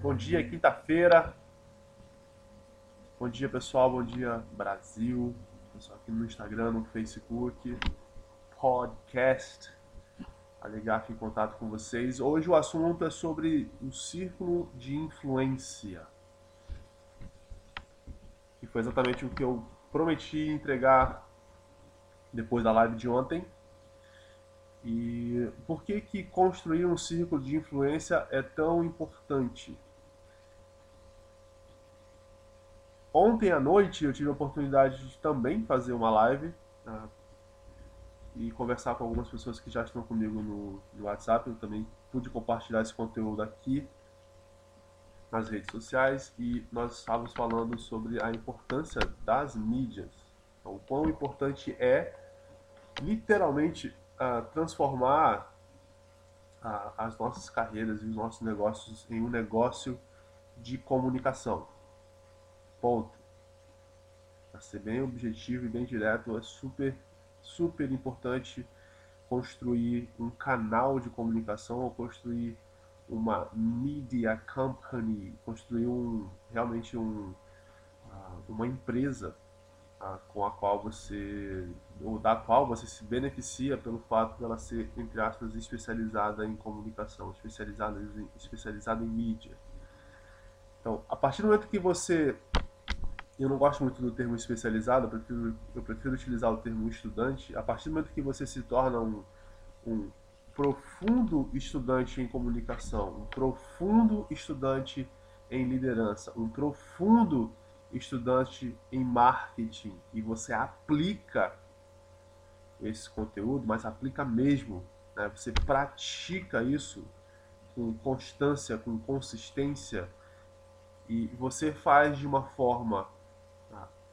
Bom dia, quinta-feira. Bom dia, pessoal. Bom dia, Brasil. Pessoal aqui no Instagram, no Facebook, podcast. Alegar aqui em contato com vocês. Hoje o assunto é sobre o círculo de influência. Que foi exatamente o que eu prometi entregar depois da live de ontem. E por que que construir um círculo de influência é tão importante? Ontem à noite eu tive a oportunidade de também fazer uma live tá? e conversar com algumas pessoas que já estão comigo no, no WhatsApp. Eu também pude compartilhar esse conteúdo aqui nas redes sociais e nós estávamos falando sobre a importância das mídias. Então, o quão importante é literalmente uh, transformar uh, as nossas carreiras e os nossos negócios em um negócio de comunicação. Ponto. Para ser bem objetivo e bem direto, é super, super importante construir um canal de comunicação ou construir uma media company, construir um, realmente um, ah, uma empresa ah, com a qual você ou da qual você se beneficia pelo fato dela ser entre aspas especializada em comunicação, especializada em, especializada em mídia. Então, a partir do momento que você eu não gosto muito do termo especializado, eu prefiro, eu prefiro utilizar o termo estudante. A partir do momento que você se torna um, um profundo estudante em comunicação, um profundo estudante em liderança, um profundo estudante em marketing e você aplica esse conteúdo, mas aplica mesmo, né? você pratica isso com constância, com consistência e você faz de uma forma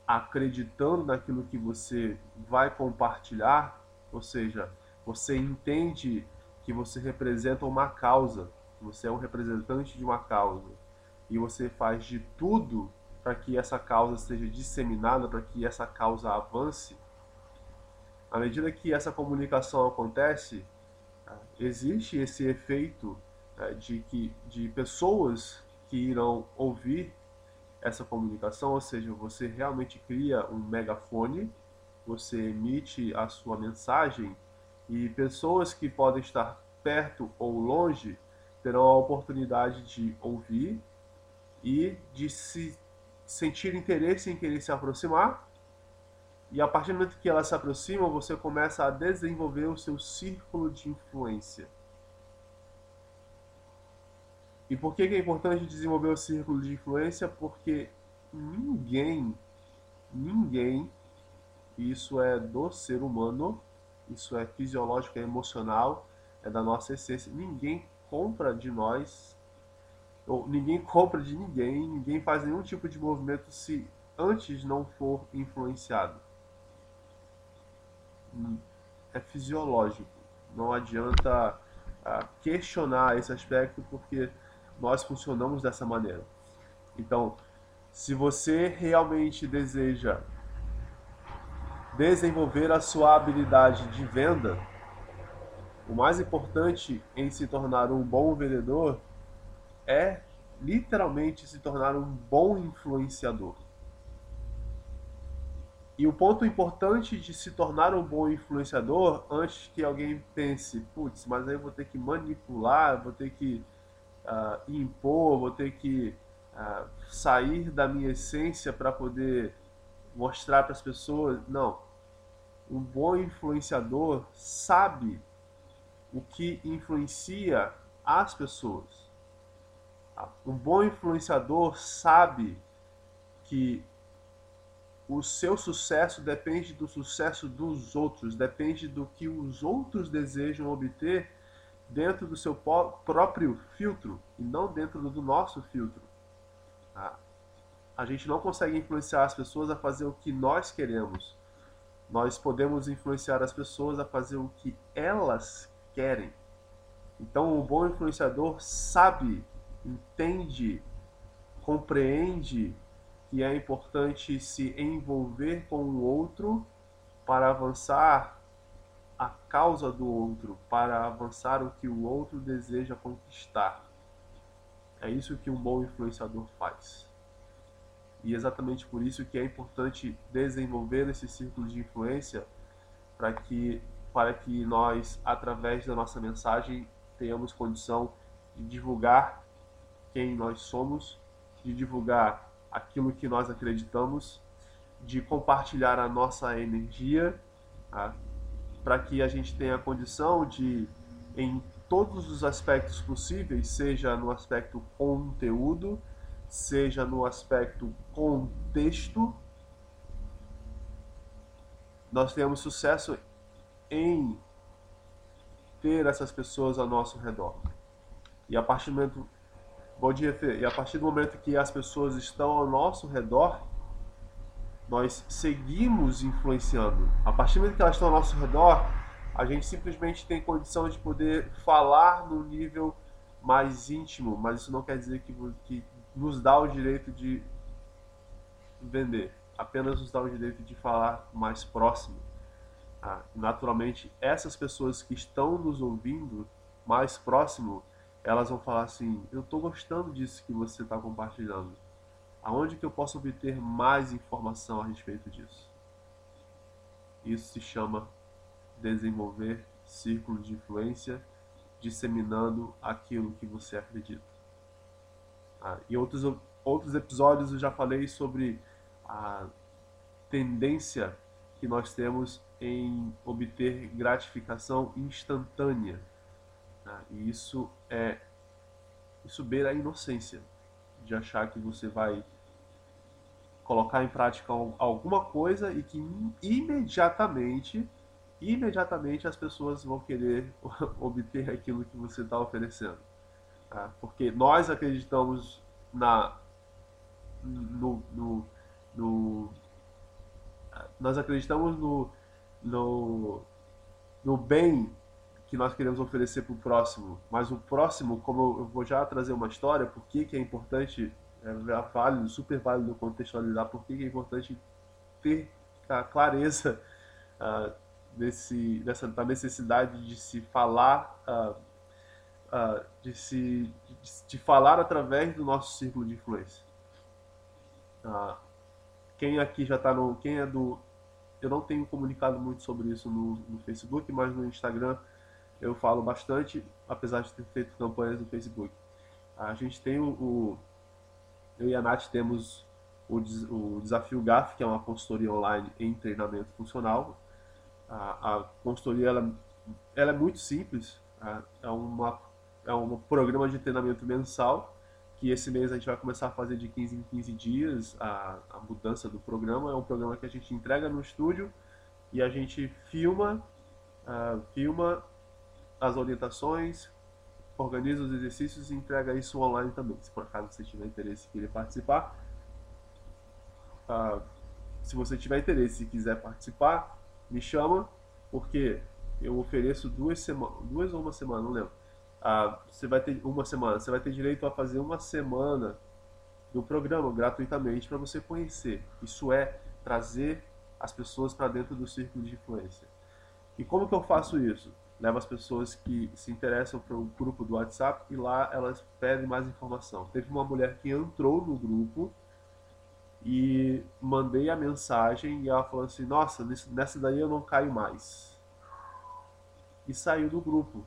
acreditando naquilo que você vai compartilhar, ou seja, você entende que você representa uma causa, você é um representante de uma causa, e você faz de tudo para que essa causa seja disseminada, para que essa causa avance. À medida que essa comunicação acontece, existe esse efeito né, de que de pessoas que irão ouvir essa comunicação, ou seja, você realmente cria um megafone, você emite a sua mensagem e pessoas que podem estar perto ou longe terão a oportunidade de ouvir e de se sentir interesse em querer se aproximar. E a partir do momento que elas se aproximam, você começa a desenvolver o seu círculo de influência. E por que, é importante desenvolver o círculo de influência? Porque ninguém, ninguém, isso é do ser humano, isso é fisiológico, é emocional, é da nossa essência. Ninguém compra de nós, ou ninguém compra de ninguém, ninguém faz nenhum tipo de movimento se antes não for influenciado. É fisiológico. Não adianta ah, questionar esse aspecto porque nós funcionamos dessa maneira. Então, se você realmente deseja desenvolver a sua habilidade de venda, o mais importante em se tornar um bom vendedor é literalmente se tornar um bom influenciador. E o ponto importante de se tornar um bom influenciador, antes que alguém pense, putz, mas aí eu vou ter que manipular, vou ter que uh, impor, vou ter que uh, sair da minha essência para poder mostrar para as pessoas. Não. Um bom influenciador sabe o que influencia as pessoas. Um bom influenciador sabe que o seu sucesso depende do sucesso dos outros, depende do que os outros desejam obter dentro do seu próprio filtro e não dentro do nosso filtro. Tá? A gente não consegue influenciar as pessoas a fazer o que nós queremos. Nós podemos influenciar as pessoas a fazer o que elas querem. Então, o bom influenciador sabe, entende, compreende que é importante se envolver com o outro para avançar a causa do outro para avançar o que o outro deseja conquistar. É isso que um bom influenciador faz. E exatamente por isso que é importante desenvolver esse círculo de influência para que para que nós através da nossa mensagem tenhamos condição de divulgar quem nós somos, de divulgar aquilo que nós acreditamos, de compartilhar a nossa energia, tá? Para que a gente tenha a condição de, em todos os aspectos possíveis, seja no aspecto conteúdo, seja no aspecto contexto, nós tenhamos sucesso em ter essas pessoas ao nosso redor. E a partir do momento Bom dia, Fê. E a partir do momento que as pessoas estão ao nosso redor, nós seguimos influenciando. A partir do momento que elas estão ao nosso redor, a gente simplesmente tem condição de poder falar no nível mais íntimo, mas isso não quer dizer que, que nos dá o direito de vender, apenas nos dá o direito de falar mais próximo. Ah, naturalmente, essas pessoas que estão nos ouvindo mais próximo, elas vão falar assim: Eu estou gostando disso que você está compartilhando. Aonde que eu posso obter mais informação a respeito disso? Isso se chama desenvolver círculo de influência, disseminando aquilo que você acredita. Ah, em outros, outros episódios eu já falei sobre a tendência que nós temos em obter gratificação instantânea Tá? E isso é isso beira a inocência de achar que você vai colocar em prática alguma coisa e que imediatamente imediatamente as pessoas vão querer obter aquilo que você está oferecendo tá? porque nós acreditamos na no, no, no nós acreditamos no, no, no bem que nós queremos oferecer para o próximo. Mas o próximo, como eu vou já trazer uma história, por que, é importante, é válido, super válido contextualizar, por que é importante ter a clareza uh, desse, dessa, da necessidade de se falar, uh, uh, de, se, de, de, falar através do nosso círculo de influência. quem aqui já está no. Quem é do. Eu não tenho comunicado muito sobre isso no, no Facebook, mas no Instagram eu falo bastante, apesar de ter feito campanhas no Facebook. A gente tem o, o eu e a Nath temos o, o Desafio GAF, que é uma consultoria online em treinamento funcional. A, a consultoria ela, ela é muito simples, tá? é, uma, é um programa de treinamento mensal que esse mês a gente vai começar a fazer de 15 em 15 dias a, a mudança do programa. É um programa que a gente entrega no estúdio e a gente filma, uh, filma as orientações, organiza os exercícios e entrega isso online também. Se por acaso você tiver interesse e querer participar, uh, se você tiver interesse e quiser participar, me chama, porque eu ofereço duas semanas, duas ou uma semana, não lembro. Uh, você vai ter uma semana, você vai ter direito a fazer uma semana do programa gratuitamente para você conhecer. Isso é trazer as pessoas para dentro do círculo de influência. E como que eu faço isso? Leva as pessoas que se interessam para o grupo do WhatsApp e lá elas pedem mais informação. Teve uma mulher que entrou no grupo e mandei a mensagem e ela falou assim: Nossa, nessa daí eu não caio mais. E saiu do grupo.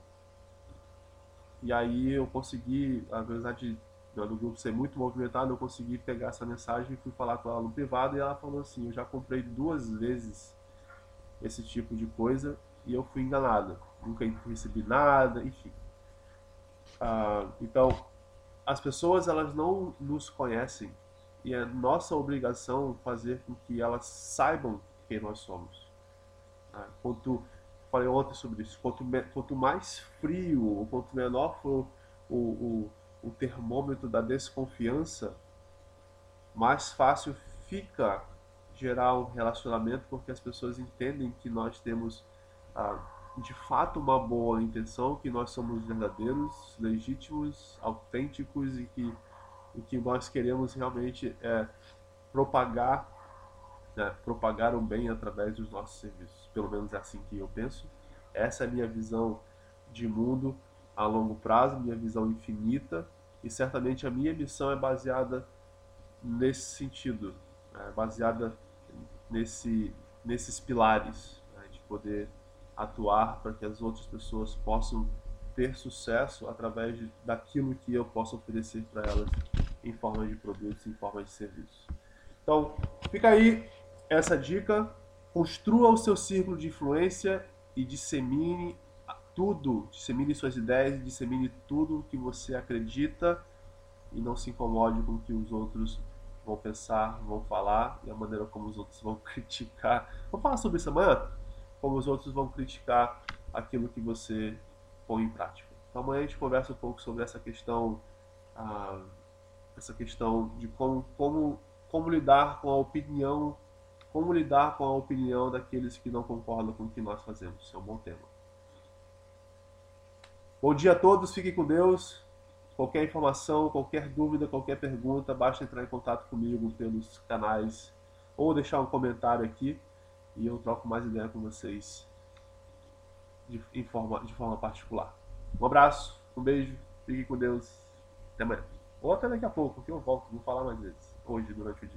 E aí eu consegui, apesar de do grupo ser muito movimentado, eu consegui pegar essa mensagem e fui falar com ela no privado e ela falou assim: Eu já comprei duas vezes esse tipo de coisa e eu fui enganada nunca recebi nada, enfim. Ah, então, as pessoas elas não nos conhecem e é nossa obrigação fazer com que elas saibam quem nós somos. Ah, quanto falei ontem sobre isso, quanto, quanto mais frio, quanto menor for o, o, o termômetro da desconfiança, mais fácil fica gerar um relacionamento porque as pessoas entendem que nós temos de fato uma boa intenção, que nós somos verdadeiros, legítimos, autênticos e que o que nós queremos realmente é propagar, né, propagar o bem através dos nossos serviços. Pelo menos é assim que eu penso. Essa é a minha visão de mundo a longo prazo, minha visão infinita E certamente a minha missão é baseada nesse sentido, né? baseada nesse, nesses pilares, né? de poder atuar para que as outras pessoas possam ter sucesso através de, daquilo que eu posso oferecer para elas em forma de produtos, em forma de serviço. Então, fica aí essa dica. Construa o seu círculo de influência e dissemine tudo, dissemine suas ideias, dissemine tudo que você acredita e não se incomode com o que os outros vão pensar, vão falar e a maneira como os outros vão criticar. Vou falar sobre isso amanhã, como os outros vão criticar aquilo que você põe em prática. Então amanhã a gente conversa um pouco sobre essa questão, ah, essa questão de como, como, como lidar com a opinião, como lidar com a opinião daqueles que não concordam com o que nós fazemos. Isso é um bom tema. Bom dia a todos, fiquem com Deus. Qualquer informação, qualquer dúvida, qualquer pergunta, basta entrar em contato comigo pelos canais ou deixar um comentário aqui e eu troco mais ideia com vocês de, em forma, de forma particular. Um abraço, um beijo, fiquem com Deus, até amanhã. Ou até daqui a pouco, que eu volto, vou falar mais vezes, hoje, durante o dia.